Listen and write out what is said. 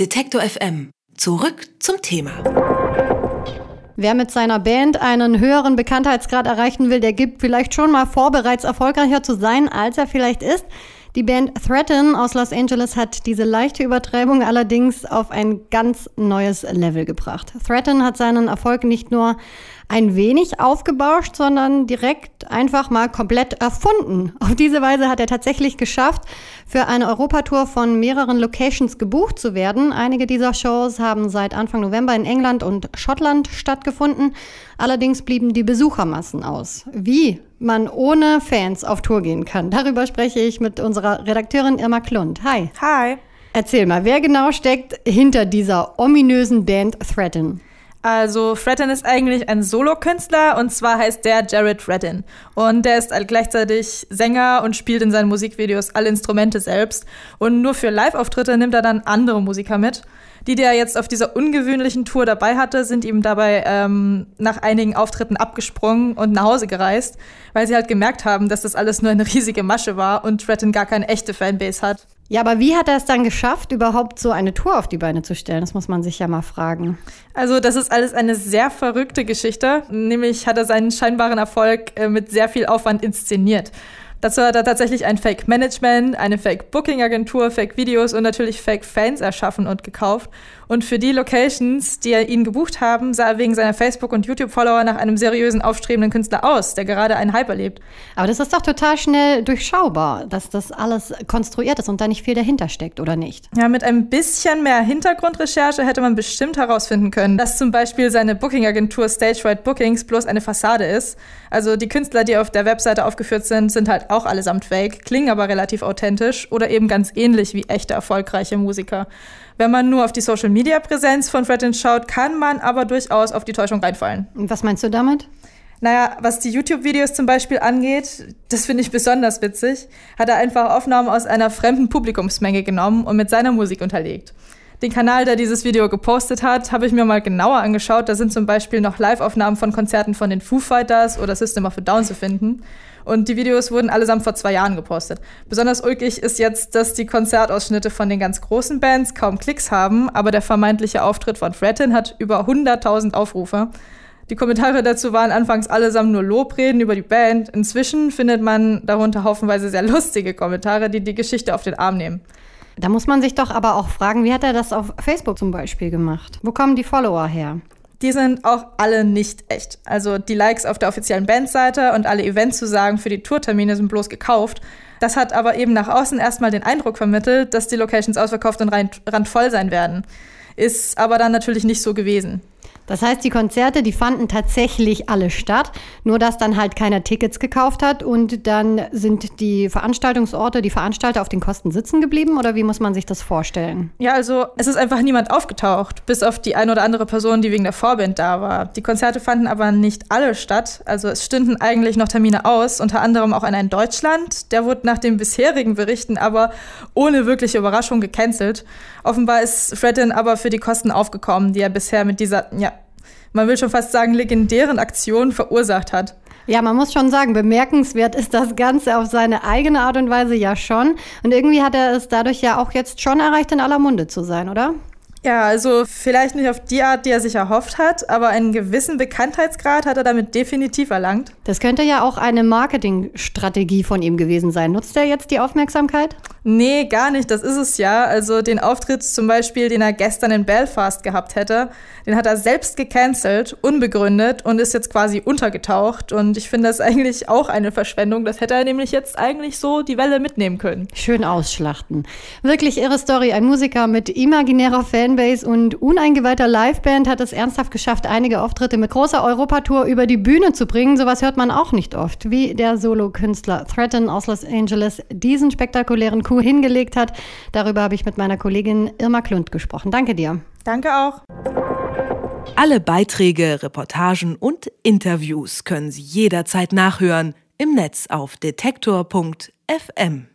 Detektor FM. Zurück zum Thema. Wer mit seiner Band einen höheren Bekanntheitsgrad erreichen will, der gibt vielleicht schon mal vor, bereits erfolgreicher zu sein, als er vielleicht ist. Die Band Threaten aus Los Angeles hat diese leichte Übertreibung allerdings auf ein ganz neues Level gebracht. Threaten hat seinen Erfolg nicht nur ein wenig aufgebauscht, sondern direkt einfach mal komplett erfunden. Auf diese Weise hat er tatsächlich geschafft, für eine Europatour von mehreren Locations gebucht zu werden. Einige dieser Shows haben seit Anfang November in England und Schottland stattgefunden. Allerdings blieben die Besuchermassen aus. Wie man ohne Fans auf Tour gehen kann, darüber spreche ich mit unserer Redakteurin Irma Klund. Hi. Hi. Erzähl mal, wer genau steckt hinter dieser ominösen Band Threaten? Also Fredden ist eigentlich ein Solokünstler und zwar heißt der Jared Fredden. Und der ist gleichzeitig Sänger und spielt in seinen Musikvideos alle Instrumente selbst. Und nur für Live-Auftritte nimmt er dann andere Musiker mit. Die, die er jetzt auf dieser ungewöhnlichen Tour dabei hatte, sind ihm dabei ähm, nach einigen Auftritten abgesprungen und nach Hause gereist, weil sie halt gemerkt haben, dass das alles nur eine riesige Masche war und Fredden gar keine echte Fanbase hat. Ja, aber wie hat er es dann geschafft, überhaupt so eine Tour auf die Beine zu stellen? Das muss man sich ja mal fragen. Also, das ist alles eine sehr verrückte Geschichte. Nämlich hat er seinen scheinbaren Erfolg äh, mit sehr viel Aufwand inszeniert. Dazu hat er tatsächlich ein Fake-Management, eine Fake-Booking-Agentur, Fake-Videos und natürlich Fake-Fans erschaffen und gekauft. Und für die Locations, die er ihn gebucht haben, sah er wegen seiner Facebook- und YouTube-Follower nach einem seriösen, aufstrebenden Künstler aus, der gerade einen Hype erlebt. Aber das ist doch total schnell durchschaubar, dass das alles konstruiert ist und da nicht viel dahinter steckt, oder nicht? Ja, mit ein bisschen mehr Hintergrundrecherche hätte man bestimmt herausfinden können, dass zum Beispiel seine Booking-Agentur Stage Right Bookings bloß eine Fassade ist. Also die Künstler, die auf der Webseite aufgeführt sind, sind halt auch allesamt fake, klingen aber relativ authentisch oder eben ganz ähnlich wie echte erfolgreiche Musiker. Wenn man nur auf die Social-Media-Präsenz von Fredden schaut, kann man aber durchaus auf die Täuschung reinfallen. Was meinst du damit? Naja, was die YouTube-Videos zum Beispiel angeht, das finde ich besonders witzig, hat er einfach Aufnahmen aus einer fremden Publikumsmenge genommen und mit seiner Musik unterlegt. Den Kanal, der dieses Video gepostet hat, habe ich mir mal genauer angeschaut. Da sind zum Beispiel noch Live-Aufnahmen von Konzerten von den Foo Fighters oder System of a Down zu finden. Und die Videos wurden allesamt vor zwei Jahren gepostet. Besonders ulkig ist jetzt, dass die Konzertausschnitte von den ganz großen Bands kaum Klicks haben, aber der vermeintliche Auftritt von Frettin hat über 100.000 Aufrufe. Die Kommentare dazu waren anfangs allesamt nur Lobreden über die Band. Inzwischen findet man darunter haufenweise sehr lustige Kommentare, die die Geschichte auf den Arm nehmen. Da muss man sich doch aber auch fragen, wie hat er das auf Facebook zum Beispiel gemacht? Wo kommen die Follower her? die sind auch alle nicht echt. Also die Likes auf der offiziellen Bandseite und alle Eventzusagen für die Tourtermine sind bloß gekauft. Das hat aber eben nach außen erstmal den Eindruck vermittelt, dass die Locations ausverkauft und randvoll sein werden. Ist aber dann natürlich nicht so gewesen. Das heißt, die Konzerte, die fanden tatsächlich alle statt, nur dass dann halt keiner Tickets gekauft hat und dann sind die Veranstaltungsorte, die Veranstalter auf den Kosten sitzen geblieben oder wie muss man sich das vorstellen? Ja, also es ist einfach niemand aufgetaucht, bis auf die eine oder andere Person, die wegen der Vorband da war. Die Konzerte fanden aber nicht alle statt, also es stünden eigentlich noch Termine aus, unter anderem auch einer in Deutschland. Der wurde nach den bisherigen Berichten aber ohne wirkliche Überraschung gecancelt. Offenbar ist Fredden aber für die Kosten aufgekommen, die er bisher mit dieser ja, man will schon fast sagen, legendären Aktion verursacht hat. Ja, man muss schon sagen, bemerkenswert ist das Ganze auf seine eigene Art und Weise ja schon. Und irgendwie hat er es dadurch ja auch jetzt schon erreicht, in aller Munde zu sein, oder? Ja, also vielleicht nicht auf die Art, die er sich erhofft hat, aber einen gewissen Bekanntheitsgrad hat er damit definitiv erlangt. Das könnte ja auch eine Marketingstrategie von ihm gewesen sein. Nutzt er jetzt die Aufmerksamkeit? Nee, gar nicht. Das ist es ja. Also den Auftritt zum Beispiel, den er gestern in Belfast gehabt hätte, den hat er selbst gecancelt, unbegründet und ist jetzt quasi untergetaucht. Und ich finde das eigentlich auch eine Verschwendung. Das hätte er nämlich jetzt eigentlich so die Welle mitnehmen können. Schön ausschlachten. Wirklich irre Story. Ein Musiker mit imaginärer Fanbase und uneingeweihter Liveband hat es ernsthaft geschafft, einige Auftritte mit großer Europatour über die Bühne zu bringen. Sowas hört man auch nicht oft. Wie der Solokünstler Threaten aus Los Angeles diesen spektakulären Coup hingelegt hat. Darüber habe ich mit meiner Kollegin Irma Klund gesprochen. Danke dir. Danke auch. Alle Beiträge, Reportagen und Interviews können Sie jederzeit nachhören im Netz auf detektor.fm.